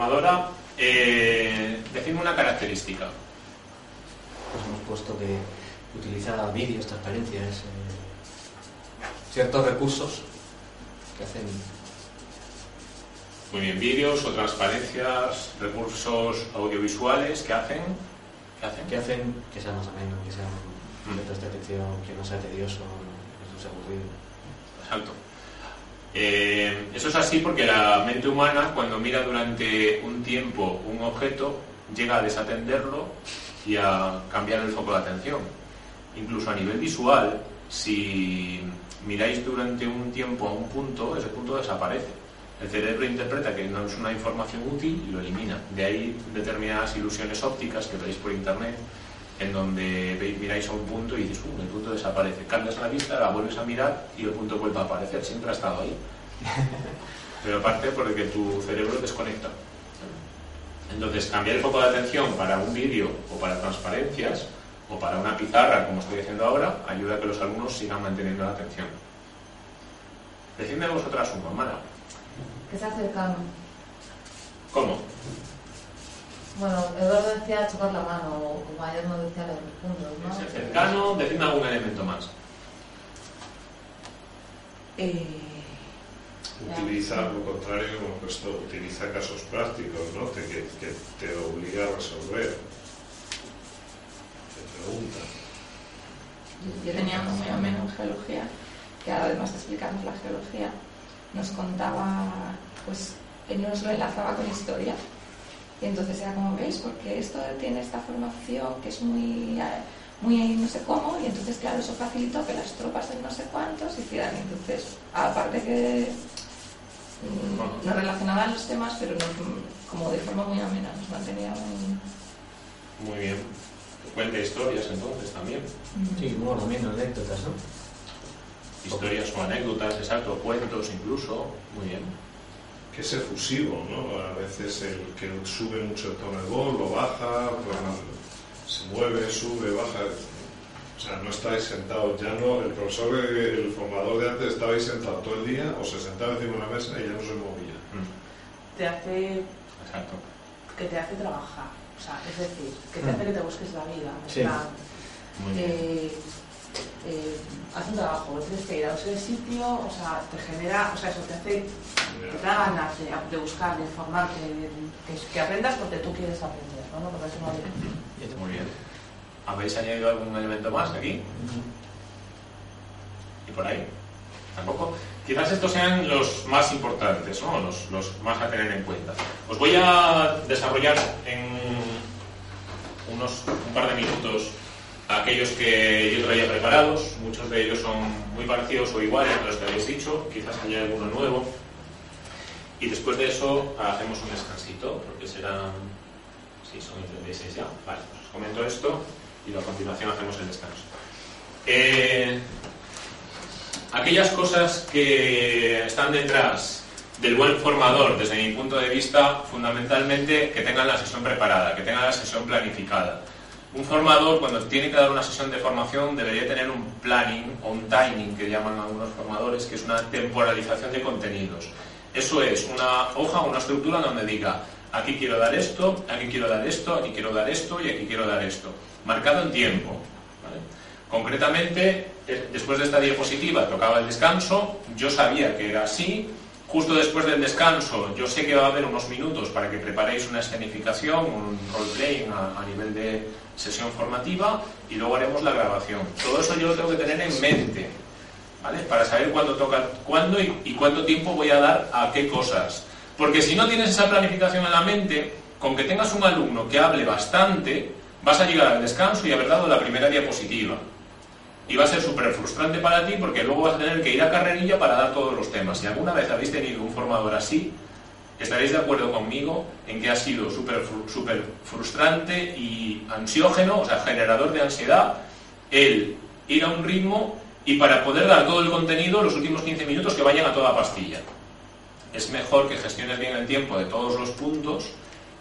formador formadora, eh, decime una característica. Pues hemos puesto que utiliza vídeos, transparencias, eh, ciertos recursos que hacen Muy bien, vídeos o transparencias, recursos audiovisuales que hacen. ¿Qué hacen? que hacen que sea más ameno, que sea momentos de atención, que no sea tedioso, que no sea aburrido. Exacto. Eh, eso es así porque la mente humana, cuando mira durante un tiempo un objeto, llega a desatenderlo y a cambiar el foco de atención. Incluso a nivel visual, si miráis durante un tiempo a un punto, ese punto desaparece. El cerebro interpreta que no es una información útil y lo elimina. De ahí determinadas ilusiones ópticas que veis por internet, en donde miráis a un punto y dices, uh, el punto desaparece. Cambias la vista, la vuelves a mirar y el punto vuelve a aparecer. Siempre ha estado ahí. Pero aparte porque tu cerebro desconecta. Entonces, cambiar el foco de atención para un vídeo o para transparencias o para una pizarra, como estoy haciendo ahora, ayuda a que los alumnos sigan manteniendo la atención. Decidme vosotras uno, Mara. Que sea cercano. ¿Cómo? Bueno, Eduardo decía chocar la mano, o como ayer nos decía los puntos, ¿no? Ser cercano, decidme algún elemento más. Eh, Utiliza, lo contrario, como he puesto, utiliza casos prácticos, ¿no? Te- que, que te obliga a resolver. Te pregunta. Yo tenía muy ameno en geología, que ahora además de explicarnos la geología, nos contaba, pues él nos lo enlazaba con historia. Y entonces era como, ¿veis? Porque esto tiene esta formación que es muy, eh, muy no sé cómo, y entonces, claro, eso facilitó que las tropas de no sé cuántos hicieran. Entonces, aparte que mm, nos relacionaban los temas, pero nos, como de forma muy amena, nos mantenía muy... Muy bien. Cuenta historias entonces también. Sí, humor también, anécdotas, ¿no? Historias o anécdotas, exacto, cuentos incluso. Muy bien. Que es efusivo, ¿no? A veces el que sube mucho el tono de voz, lo baja, pues, se mueve, sube, baja. O sea, no estáis sentados, ya no, el profesor, el formador de antes estabais sentados todo el día o se sentaba encima de una mesa y ya no se movía. Mm, te hace Exacto. que te hace trabajar o sea es decir que te Mm. hace que te busques la vida Sí. plan, Muy bien. eh, eh, haz un trabajo tienes que ir a ese sitio o sea te genera o sea eso te hace te da ganas de, de buscar de informarte de- que, que aprendas porque tú quieres aprender ¿no? Porque eso no hay- Muy bien. ¿Habéis añadido algún elemento más aquí? ¿Y por ahí? Tampoco. Quizás estos sean los más importantes, ¿no? los, los más a tener en cuenta. Os voy a desarrollar en unos un par de minutos aquellos que yo traía preparados. Muchos de ellos son muy parecidos o iguales a los que habéis dicho. Quizás haya alguno nuevo. Y después de eso hacemos un descansito, porque serán... Sí, son 36 ya. Vale, pues os comento esto y a continuación hacemos el descanso. Eh, aquellas cosas que están detrás del buen formador, desde mi punto de vista, fundamentalmente que tengan la sesión preparada, que tengan la sesión planificada. Un formador, cuando tiene que dar una sesión de formación, debería tener un planning o un timing, que llaman algunos formadores, que es una temporalización de contenidos. Eso es una hoja, una estructura donde diga, aquí quiero dar esto, aquí quiero dar esto, aquí quiero dar esto y aquí quiero dar esto. Marcado en tiempo. Concretamente, eh, después de esta diapositiva tocaba el descanso, yo sabía que era así, justo después del descanso yo sé que va a haber unos minutos para que preparéis una escenificación, un role-playing a, a nivel de, sesión formativa y luego haremos la grabación. Todo eso yo lo tengo que tener en mente. ¿vale? Para saber cuándo toca, cuándo y, cuánto tiempo voy a dar a qué cosas. Porque si no tienes esa planificación en la mente, con que tengas un alumno que hable bastante, vas a llegar al descanso y haber dado la primera diapositiva. Y va a ser súper frustrante para ti porque luego vas a tener que ir a carrerilla para dar todos los temas. Si alguna vez habéis tenido un formador así, estaréis de acuerdo conmigo en que ha sido súper súper frustrante y ansiógeno, o sea, generador de ansiedad, el ir a un ritmo y para poder dar todo el contenido, los últimos 15 minutos que vayan a toda pastilla. Es mejor que gestiones bien el tiempo de todos los puntos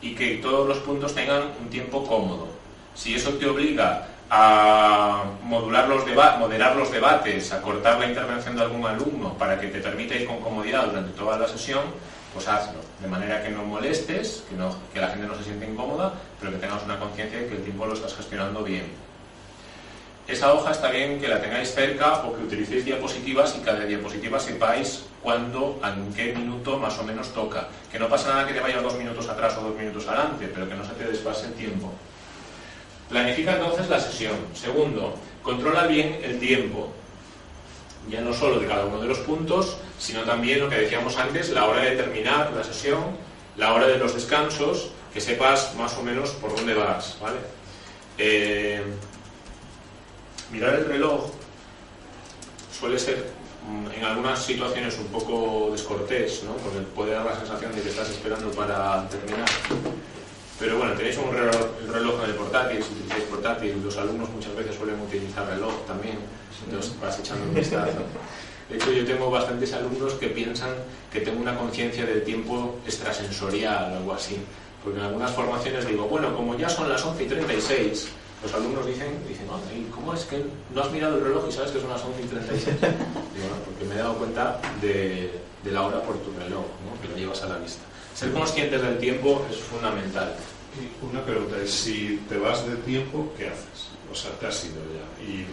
y que todos los puntos tengan un tiempo cómodo. Si eso te obliga a modular los moderar los debates, a cortar la intervención de algún alumno para que te permita ir con comodidad durante toda la sesión, pues hazlo. De manera que no molestes, que, la gente no se siente incómoda, pero que tengas una conciencia de que el tiempo lo estás gestionando bien. Esa hoja está bien que la tengáis cerca o que utilicéis diapositivas y cada diapositiva sepáis cuándo, en qué minuto más o menos toca. Que no pasa nada que te vayas dos minutos atrás o dos minutos adelante, pero que no se te desfase el tiempo. Planifica entonces la sesión. Segundo, controla bien el tiempo. Ya no solo de cada uno de los puntos, sino también lo que decíamos antes, la hora de terminar la sesión, la hora de los descansos, que sepas más o menos por dónde vas, ¿vale? Eh, mirar el reloj suele ser mm, en algunas situaciones un poco descortés, ¿no? porque puede dar la sensación de que estás esperando para terminar. Pero bueno, tenéis un reloj, el reloj en el portátil, si utilizáis portátil, los alumnos muchas veces suelen utilizar reloj también, entonces vas echando un vistazo. De hecho, yo tengo bastantes alumnos que piensan que tengo una conciencia del tiempo extrasensorial o algo así. Porque en algunas formaciones digo, bueno, como ya son las 11 y 36, los alumnos dicen, dicen "Oye, ¿y ¿cómo es que no has mirado el reloj y sabes que son las 11 y 36? Digo, "No, porque me he dado cuenta de, de la hora por tu reloj, ¿no? que lo llevas a la vista. Ser conscientes del tiempo es fundamental. Una pregunta es, si te vas de tiempo, ¿qué haces? O sea, te has ido ya. Y,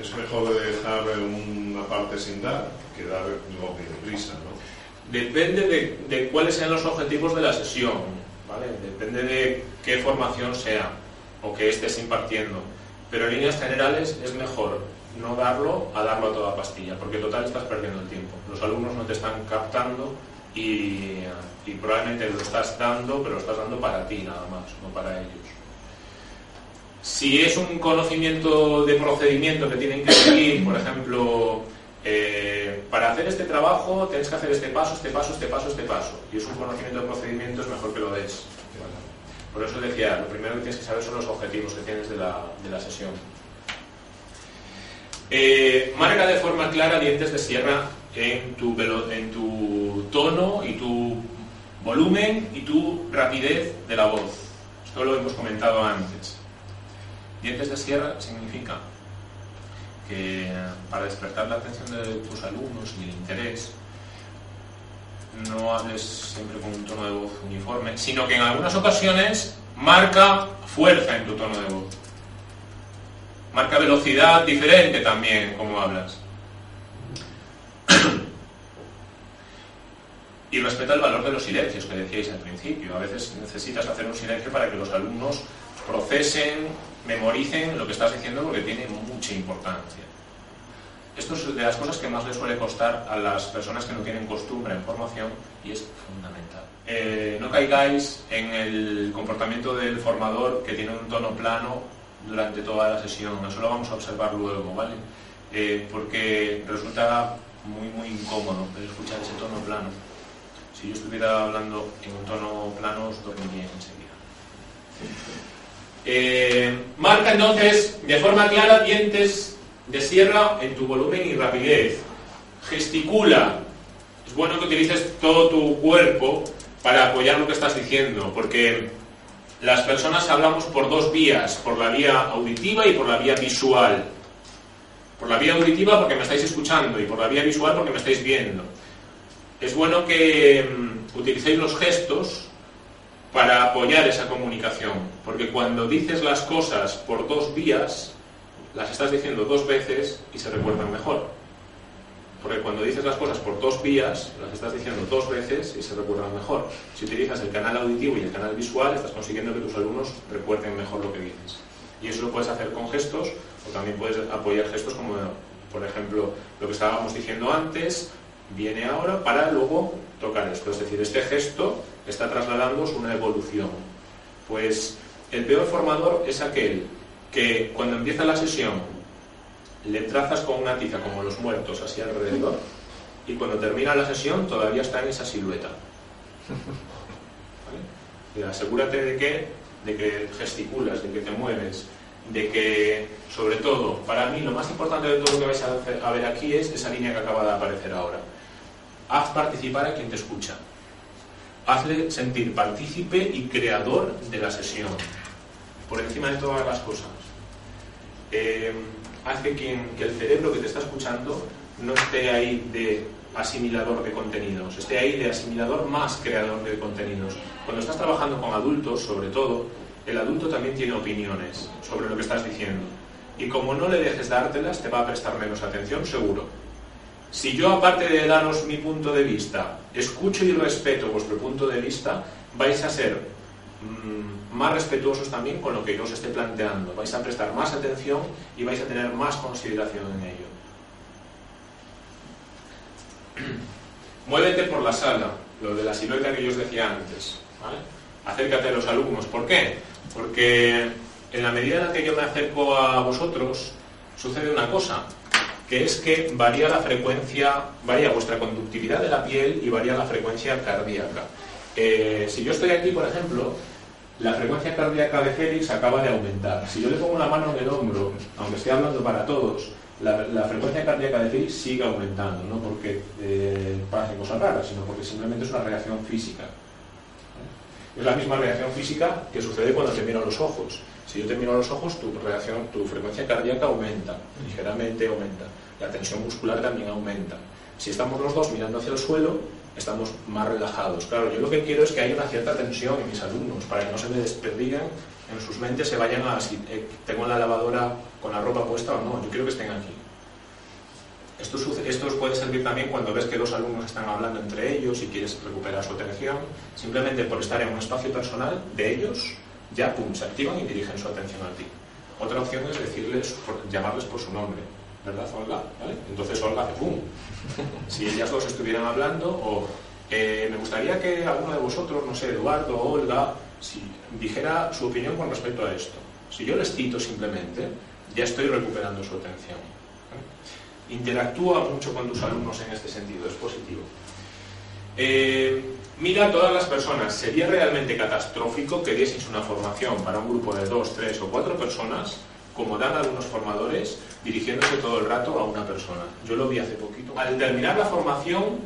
es mejor dejar una parte sin dar que dar luego de prisa, ¿no? Depende de, de cuáles sean los objetivos de la sesión, ¿vale? Depende de qué formación sea o que estés impartiendo. Pero en líneas generales es mejor no darlo a darlo a toda pastilla, porque total estás perdiendo el tiempo. Los alumnos no te están captando y, probablemente lo estás dando, pero lo estás dando para ti nada más, no para ellos. Si es un conocimiento de procedimiento que tienen que seguir, por ejemplo, eh, para hacer este trabajo tienes que hacer este paso, este paso, este paso, este paso, y es un conocimiento de procedimiento, es mejor que lo des. Por eso decía, lo primero que tienes que saber son los objetivos que tienes de la, de la sesión. Eh, marca de forma clara dientes de sierra en tu, en tu tono y tu volumen y tu rapidez de la voz. Esto lo hemos comentado antes. Dientes de sierra significa que para despertar la atención de tus alumnos y el interés, no hables siempre con un tono de voz uniforme, sino que en algunas ocasiones marca fuerza en tu tono de voz. Marca velocidad diferente también, como hablas. Y respeta el valor de los silencios que decíais al principio. A veces necesitas hacer un silencio para que los alumnos procesen, memoricen lo que estás diciendo porque tiene mucha importancia. Esto es de las cosas que más les suele costar a las personas que no tienen costumbre en formación y es fundamental. Eh, no caigáis en el comportamiento del formador que tiene un tono plano durante toda la sesión. Eso lo vamos a observar luego, ¿vale? Eh, porque resulta muy, muy incómodo escuchar ese tono plano. Si yo estuviera hablando en un tono plano, os dormiría enseguida. Eh, marca entonces de forma clara dientes de sierra en tu volumen y rapidez. Gesticula. Es bueno que utilices todo tu cuerpo para apoyar lo que estás diciendo, porque las personas hablamos por dos vías, por la vía auditiva y por la vía visual. Por la vía auditiva porque me estáis escuchando y por la vía visual porque me estáis viendo. Es bueno que mm, utilicéis los gestos para apoyar esa comunicación, porque cuando dices las cosas por dos vías, las estás diciendo dos veces y se recuerdan mejor. Porque cuando dices las cosas por dos vías, las estás diciendo dos veces y se recuerdan mejor. Si utilizas el canal auditivo y el canal visual, estás consiguiendo que tus alumnos recuerden mejor lo que dices. Y eso lo puedes hacer con gestos o también puedes apoyar gestos como Por ejemplo, lo que estábamos diciendo antes viene ahora para luego tocar esto. Es decir, este gesto está trasladándoos una evolución. Pues el peor formador es aquel que cuando empieza la sesión le trazas con una tiza como los muertos así alrededor y cuando termina la sesión todavía está en esa silueta. Asegúrate de que, de que gesticulas, de que te mueves, de que, sobre todo, para mí lo más importante de todo lo que vais a ver aquí es esa línea que acaba de aparecer ahora. Haz participar a quien te escucha. Hazle sentir partícipe y creador de la sesión, por encima de todas las cosas. Eh, haz que, quien, que el cerebro que te está escuchando no esté ahí de asimilador de contenidos, esté ahí de asimilador más creador de contenidos. Cuando estás trabajando con adultos, sobre todo, el adulto también tiene opiniones sobre lo que estás diciendo. Y como no le dejes dártelas, te va a prestar menos atención, seguro. Si yo, aparte de daros mi punto de vista, escucho y respeto vuestro punto de vista, vais a ser mmm, más respetuosos también con lo que yo os esté planteando. Vais a prestar más atención y vais a tener más consideración en ello. Muévete por la sala, lo de la silueta que yo os decía antes. Acércate a los alumnos. ¿Por qué? Porque en la medida en la que yo me acerco a vosotros, sucede una cosa, que es que varía la frecuencia, varía vuestra conductividad de la piel y varía la frecuencia cardíaca. Eh, si yo estoy aquí, por ejemplo, la frecuencia cardíaca de Félix acaba de aumentar. Si yo le pongo la mano en el hombro, aunque esté hablando para todos, la, frecuencia cardíaca de Félix sigue aumentando, no porque eh, cosas raras, sino porque simplemente es una reacción física. Es la misma reacción física que sucede cuando te miro los ojos. Si yo te miro los ojos, tu, reacción, tu frecuencia cardíaca aumenta, ligeramente aumenta. La tensión muscular también aumenta. Si estamos los dos mirando hacia el suelo, estamos más relajados. Claro, yo lo que quiero es que haya una cierta tensión en mis alumnos, para que no se me desperdigan en sus mentes, se vayan a si eh, tengo la lavadora con la ropa puesta o no. Yo quiero que estén aquí. Esto, os puede servir también cuando ves que dos alumnos están hablando entre ellos y quieres recuperar su atención. Simplemente por estar en un espacio personal de ellos, ya pum, se activan y dirigen su atención a ti. Otra opción es decirles, llamarles por su nombre. ¿Verdad, Olga? ¿Vale? Entonces Olga hace pum. Si ellas dos estuvieran hablando, o eh, me gustaría que alguno de vosotros, no sé, Eduardo o Olga, si dijera su opinión con respecto a esto. Si yo les cito simplemente, ya estoy recuperando su atención. Interactúa mucho con tus alumnos en este sentido, es positivo. Eh, mira a todas las personas. Sería realmente catastrófico que dieseis una formación para un grupo de dos, tres o cuatro personas, como dan algunos formadores, dirigiéndose todo el rato a una persona. Yo lo vi hace poquito. Al terminar la formación,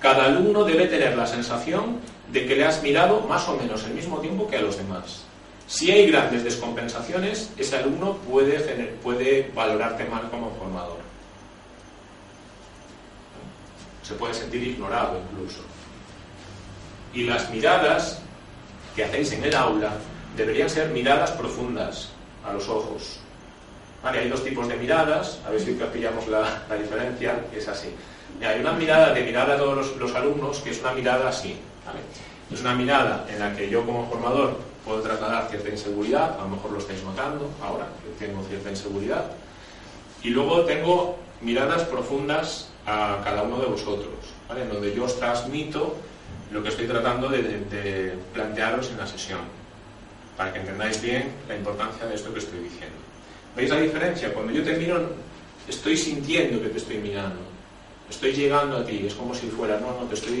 cada alumno debe tener la sensación de que le has mirado más o menos el mismo tiempo que a los demás. Si hay grandes descompensaciones, ese alumno puede, puede valorarte mal como formador. Se puede sentir ignorado incluso. Y las miradas que hacéis en el aula deberían ser miradas profundas a los ojos. Vale, hay dos tipos de miradas, a ver si pillamos la, la diferencia, es así. Hay una mirada de mirar a todos los, los alumnos que es una mirada así. ¿vale? Es una mirada en la que yo como formador puedo trasladar cierta inseguridad, a lo mejor lo estáis notando ahora, que tengo cierta inseguridad. Y luego tengo miradas profundas a cada uno de vosotros, ¿vale? en donde yo os transmito lo que estoy tratando de, de, plantearos en la sesión, para que entendáis bien la importancia de esto que estoy diciendo. ¿Veis la diferencia? Cuando yo te miro, estoy sintiendo que te estoy mirando, estoy llegando a ti, es como si fuera, no, no, te estoy